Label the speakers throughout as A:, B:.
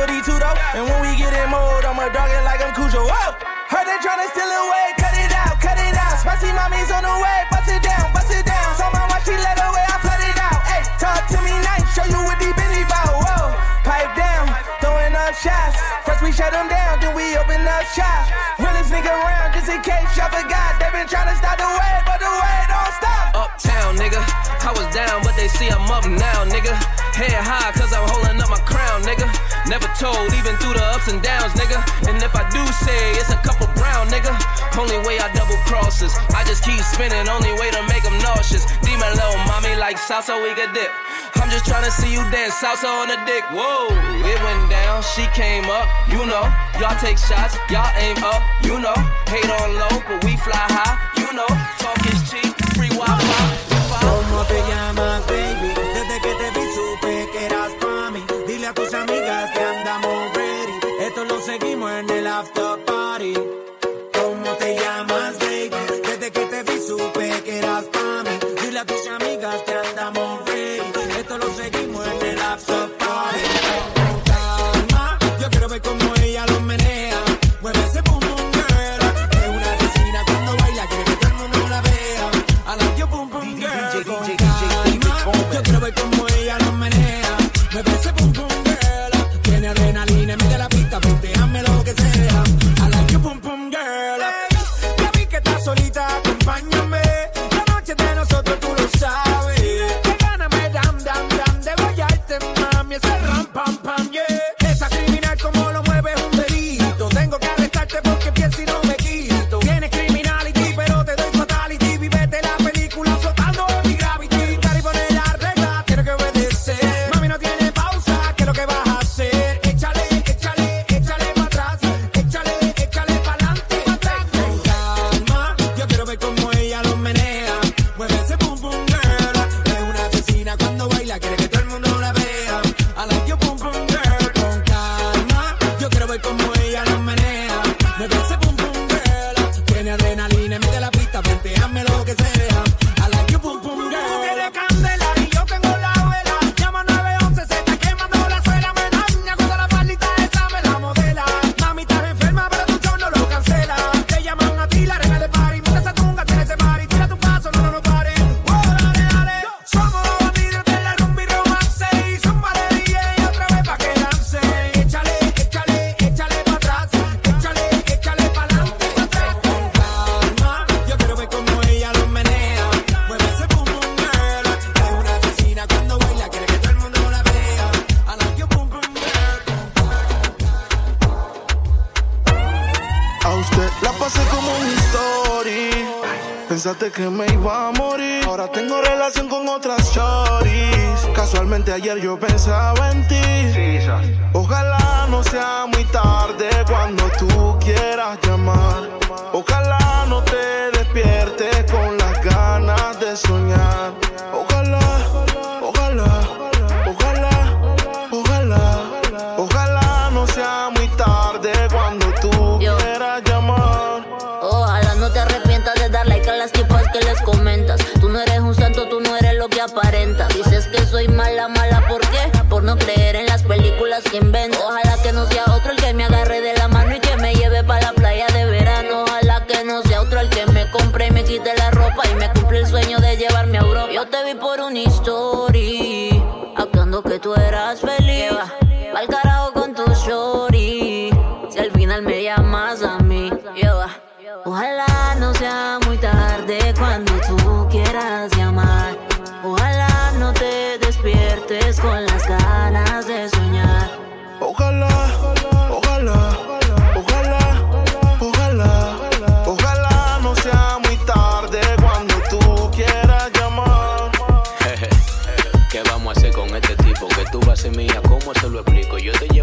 A: 42 though. And when we get in mode, I'ma dog it like I'm Cujo. Whoa! Heard they tryna steal away, cut it out, cut it out. Spicy mommy's on the way, bust it down, bust it down. So my watch, she let away, I flood it out. Hey, talk to me nice, show you what deep is about. Whoa, pipe down, throwing up shots. First we shut them down, then we open up shop. Really nigga around, just in case y'all forgot. They been tryna stop the wave, but the wave don't stop.
B: Uptown, nigga. I was down, but they see I'm up now, nigga. Head high, cause I'm holding up my crown, nigga. Never told, even through the ups and downs, nigga. And if I do say it's a couple brown, nigga. Only way I double crosses. I just keep spinning, only way to make them nauseous. Demon low, mommy like salsa, we could dip. I'm just trying to see you dance salsa on the dick. Whoa, it went down, she came up, you know. Y'all take shots, y'all aim up, you know. Hate on low, but we fly high.
C: come in. Mía, ¿cómo se lo explico? Yo te llevo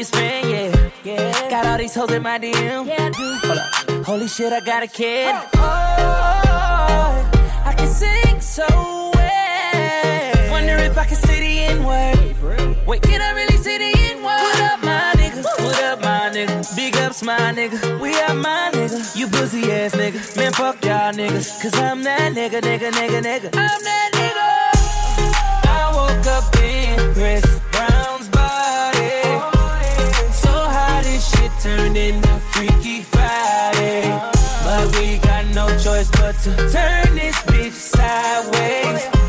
D: niggas friend, yeah. yeah.
A: Got all these hoes in my DM. Yeah. Hold up. Holy shit, I got a kid. Oh, I can sing so well. Wonder if I can see the N word. Wait, can I really see the N word? What up, my nigga? What up, my nigga? Big ups, my nigga. We are my nigga. You pussy ass nigga. Man, fuck y'all niggas. Cause I'm that nigga, nigga, nigga, nigga. I'm that nigga. I woke up in Chris Brown. burning the Freaky Friday. But we got no choice but to turn this bitch sideways.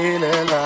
A: feeling like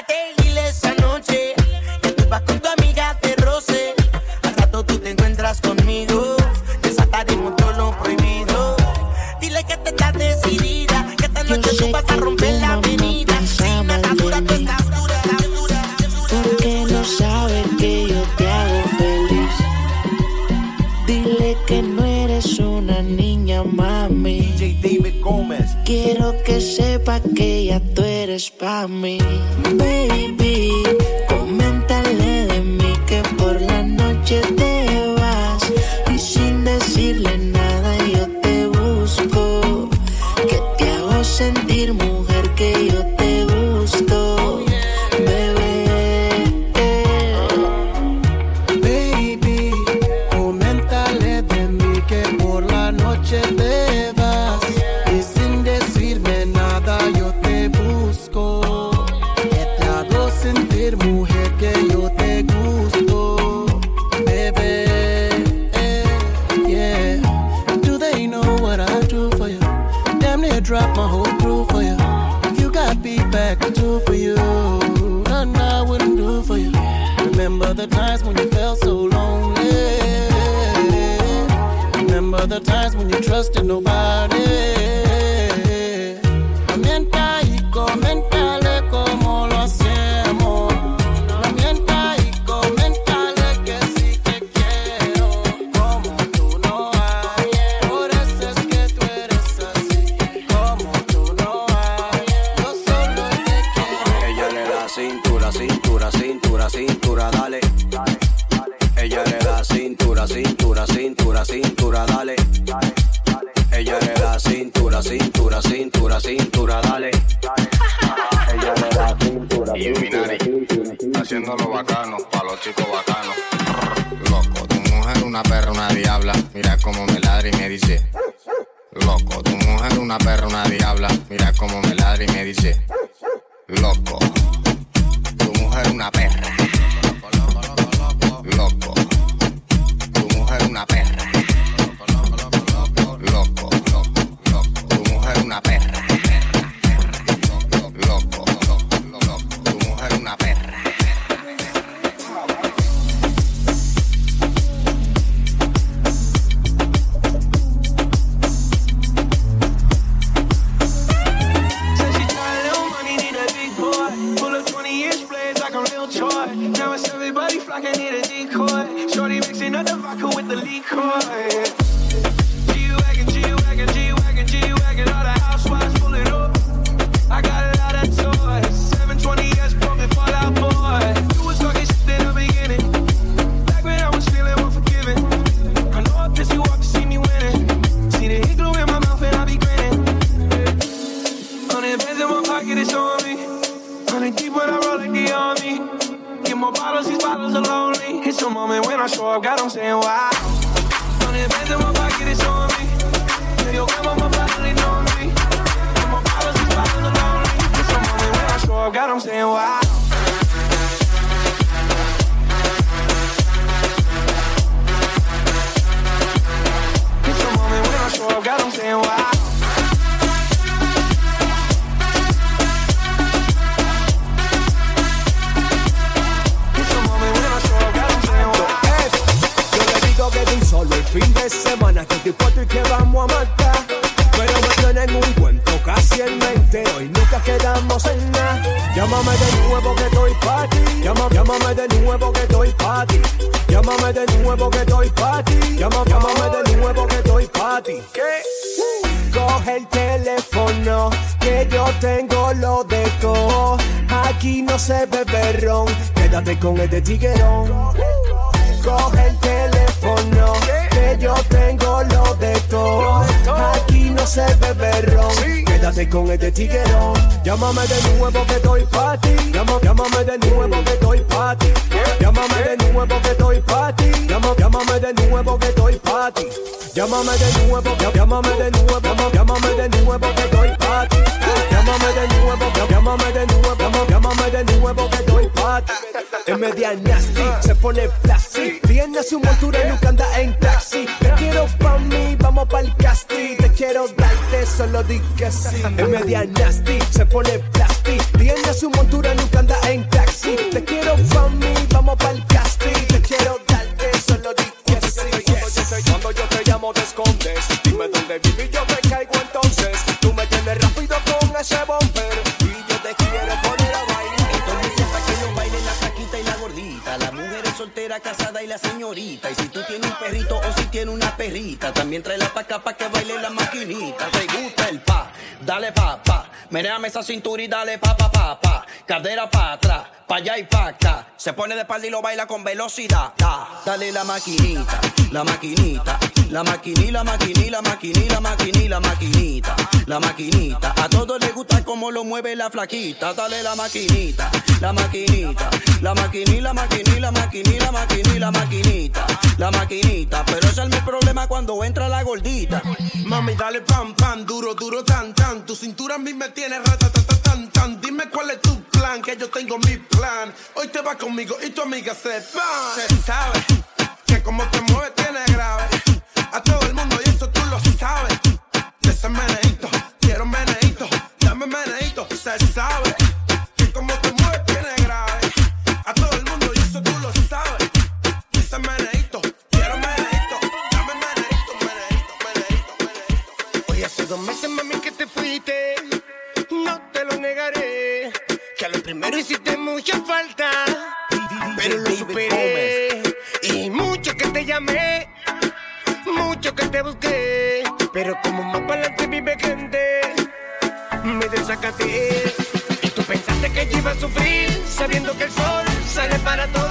E: Chocolate. Drop my whole crew for you. You got me back do for you. Nothing I wouldn't do for you. Remember the
F: times when you
G: felt so lonely. Remember the times when you trusted nobody. Que
H: de un solo el fin de semana que estoy puesto y que vamos a matar. Pero me tienen un cuento casi en mente. Hoy nunca quedamos en nada. Llámame de nuevo que estoy pa' ti. Llámame de nuevo que estoy pa' ti. Llámame de nuevo que estoy pa' ti. Llama- llámame de nuevo que estoy pa' ti. ¿Qué? Coge el teléfono que yo tengo lo de todo. Aquí no se bebe ron. Quédate con este tiguerón. Coge el teléfono que yo tengo lo de todo. Aquí no se bebe ron. Quédate con este tiguerón. Llámame de nuevo que estoy pa' ti. Llámame de nuevo que estoy pa' ti. Llámame de nuevo que estoy pa' ti. Llámame de nuevo que estoy pa' ti. Llámame de nuevo, llá- llámame de nuevo, llámame de nuevo que estoy pa' ti. Llámame de nuevo, llá- llámame de nuevo, llámame de nuevo que estoy ti. Es media nasty, se pone plastic. Tiene su montura y nunca anda en taxi. Te quiero pa' mí, vamos pa'l casting. Te quiero darte, solo di que sí. Es media nasty, se pone plastic. Tiene su montura y nunca anda en taxi. Te quiero pa' mí, vamos pa'l casting. Te quiero darte, solo di que sí. Cuando yo te llamo te escondes Dime dónde vivo y yo te caigo entonces Tú me tienes rápido con ese bumper
I: también tráela pa' acá pa' que baile la maquinita. Te gusta el pa, dale pa, pa. Menéame esa cintura y dale pa, pa, pa, pa. Cadera pa' atrás, pa' allá y pa' acá. Se pone de espalda y lo baila con velocidad. Da. Dale la maquinita, la maquinita, la maquiní, la maquiní, la maquiní, la maquiní, la maquinita, la maquinita. A todos les gusta cómo lo mueve la flaquita. Dale la maquinita, la maquinita, la maquiní, la maquiní, la maquiní, la maquiní, la maquinita, la maquinita. Pero ese es mi problema cuando entra la gordita.
J: Mami, dale pam, pam, duro, duro, tan, tan. Tu cintura a mí me tiene ratatata, tan, tan. Dime cuál es tu yo tengo mi plan. Hoy te vas conmigo y tu amiga se va. Se sabe que como te mueves tiene grave. A todo
K: mucha falta. Pero lo superé. Y mucho que te llamé. Mucho que te busqué. Pero como más para adelante vive gente. Me desacaté. Y tú pensaste que yo iba a sufrir. Sabiendo que el sol sale para todos.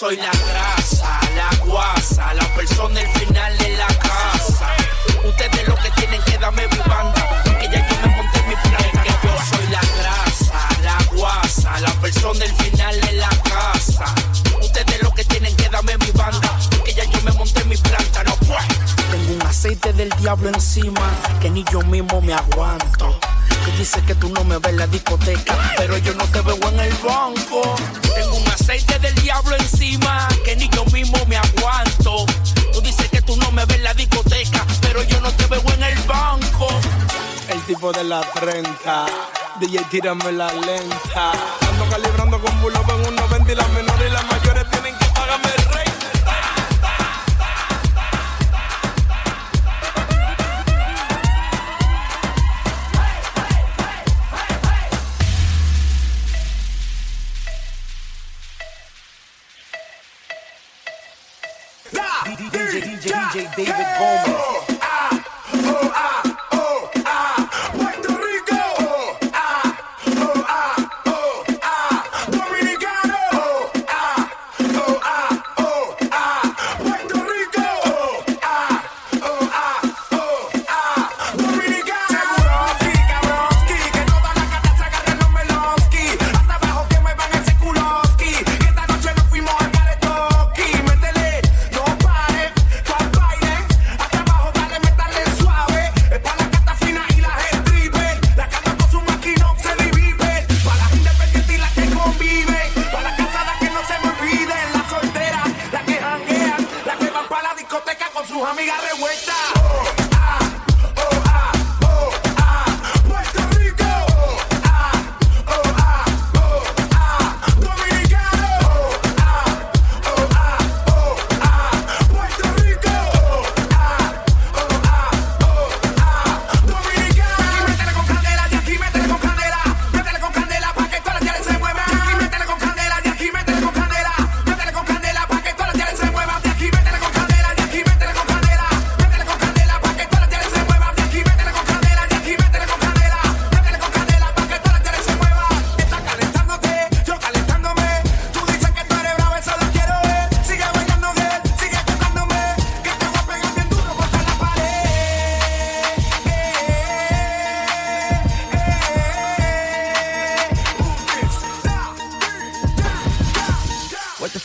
L: Soy la grasa, la guasa, la persona el final de la casa. Ustedes lo que tienen que darme mi banda. Que ya yo me monté mi plan. Que yo soy la grasa, la guasa, la persona el final de la casa. Ustedes lo que tienen que darme mi banda. Que ya yo me monté mi planta. No pues. Tengo un aceite del diablo encima que ni yo mismo me aguanto. Tú dices que tú no me ves en la discoteca, pero yo no te veo en el banco. Tengo un aceite del diablo encima que ni yo mismo me aguanto. Tú dices que tú no me ves en la discoteca, pero yo no te veo en el banco.
M: El tipo de la 30. DJ, tírame la lenta. Ando calibrando con bulo en un 90 y las menores y las mayores tienen que pagarme el rey.
L: David Gomez.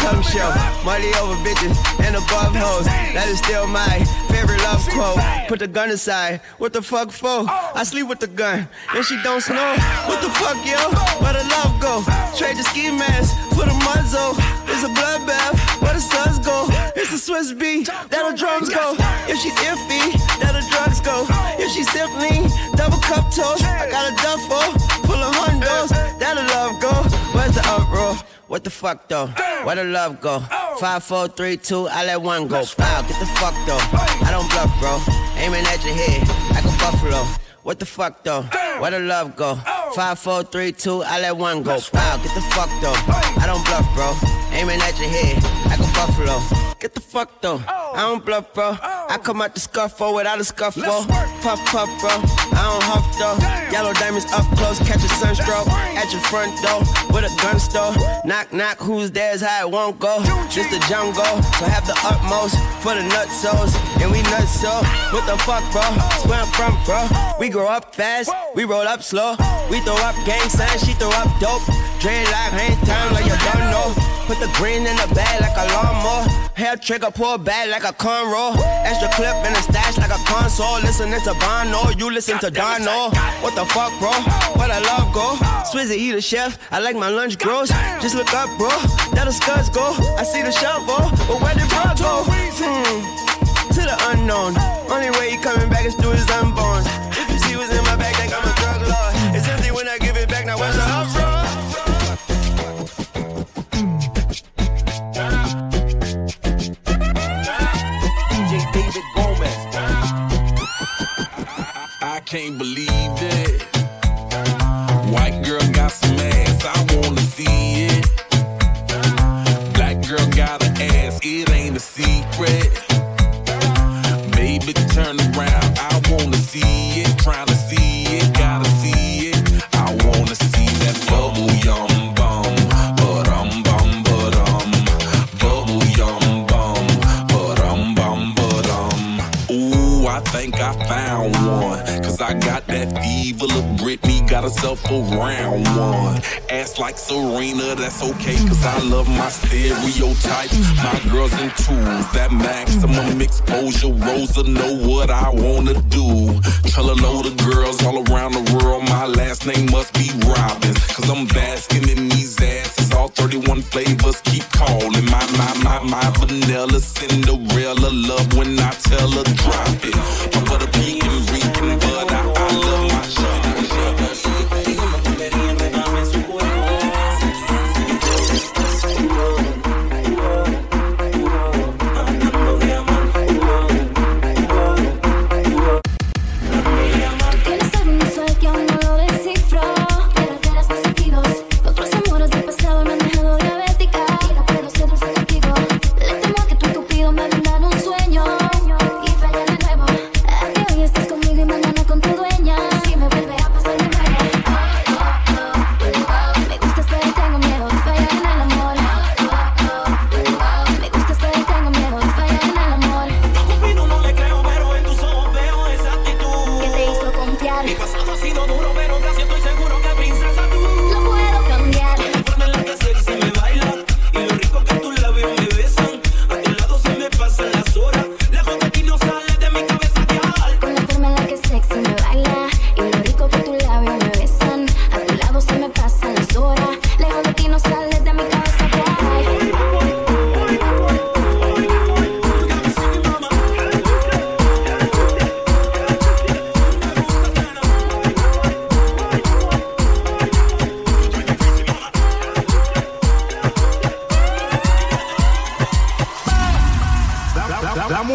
N: Tongue show. Money over bitches and above hoes. That is still my favorite love quote. Put the gun aside. What the fuck for? I sleep with the gun. And she don't snow. What the fuck, yo? Where the love go? Trade the ski mask for the muzzle. It's a bloodbath. Where the suns go? It's a Swizz beat. That'll drums go. If she's iffy, that'll drugs go. If she's simply double cup toast, I got a duffel full of hundos. That'll love go. Where's the uproar? What the fuck though? Where the love go? Five, four, three, two, I let one go. Wow, get the fuck though. I don't bluff, bro. Aiming at your head like a buffalo. What the fuck though? Where the love go? Five, four, three, two, I let one go. Wow, get the fuck though. I don't bluff, bro. Aiming at your head like a buffalo. Get the fuck though. I don't bluff, bro. I come out the scuffle without a scuffle. Puff, puff, bro. I don't huff though. Yellow diamonds up close, catch a sunstroke at your front door with a gun store. Knock, knock, who's there's how it won't go. Just the jungle, so have the utmost for the nutsos. And we nuts so. What the fuck, bro? That's where I'm from, bro. We grow up fast, we roll up slow. We throw up gang signs, she throw up dope. Dreadlock, hang time like you don't know. Put the green in the bag like a lawnmower. Hair trigger, pull back like a cornrow. Extra clip in the stash like a console. Listening to Bono, you listen to Dono. What the fuck, bro? Where the love go? Swizzy, he the chef. I like my lunch gross. Just look up, bro. That the scuds go. I see the shovel, but where did bro go? Hmm. To the unknown. Only way he coming back is through his unborn. If you see what's in my bag, think I'm a drug lord. It's empty when I give it back. Now where's the
O: can't believe it. Like Serena, that's okay. Cause I love my stereotypes. My girls in twos, that maximum exposure. Rosa know what I wanna do. Tell a load of girls all around the world. My last name must be Robbins. Cause I'm basking in these asses. All 31 flavors keep calling. My, my, my, my vanilla Cinderella love when I tell her drop it.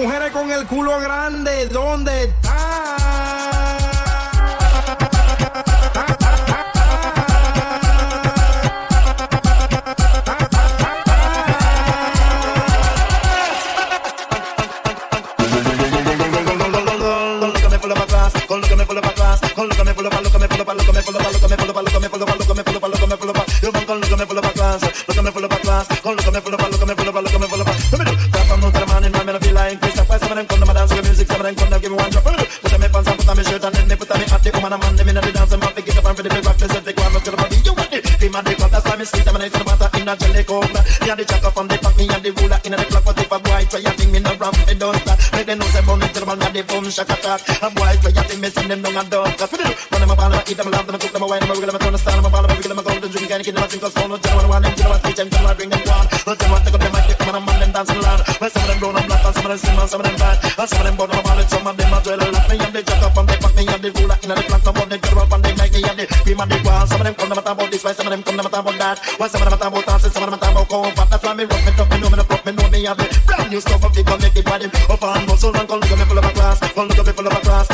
O: mujeres
P: con el culo grande, ¿dónde está? Con lo que me pulo para atrás, con lo que me pulo para lo que me pulo para lo que me
Q: pulo para
P: lo
Q: que me pulo para lo que me
P: pulo para lo que me pulo para lo que me pulo
R: para yo con
S: lo que me pulo para atrás, lo que me pulo para atrás, con lo que me pulo para lo que me inna the club. That's why me see them and I turn water inna jelly cup. Me and the jacker from the pack, me and the ruler inna the clock. But if a boy try a thing, me no ramp me down. Make them know say bound me terrible, me a the boom shock attack. A boy try a thing, me send them down a dog. Cause we do. Run them a ball, them a eat them, love them, cook them, a wine them, a wiggle them, a turn a star them, a ball them, a wiggle them, a gold and drink and kill them, a drink us phone. No jail, one them, jail, one teach them, jail, one bring them down. No jail, one take up them, I kick I'm a man them dancing loud. Well, some of them brown and black, and some of them slim, and some of them fat, and some of them bald, a some of them a drill. Like me and the jacker from the pack, me and the ruler inna the clock. No bound me terrible plenty of the cream of the ground. Some of them come never talk about this, why some of them come never talk about that. Why some of them talk about dancing, some of them talk about comfort. That's why me rock me top, me know me no pop, me know me have the brand new stuff of the connected body. Up and muscle and come look at me full of a class, come look at me full of a class.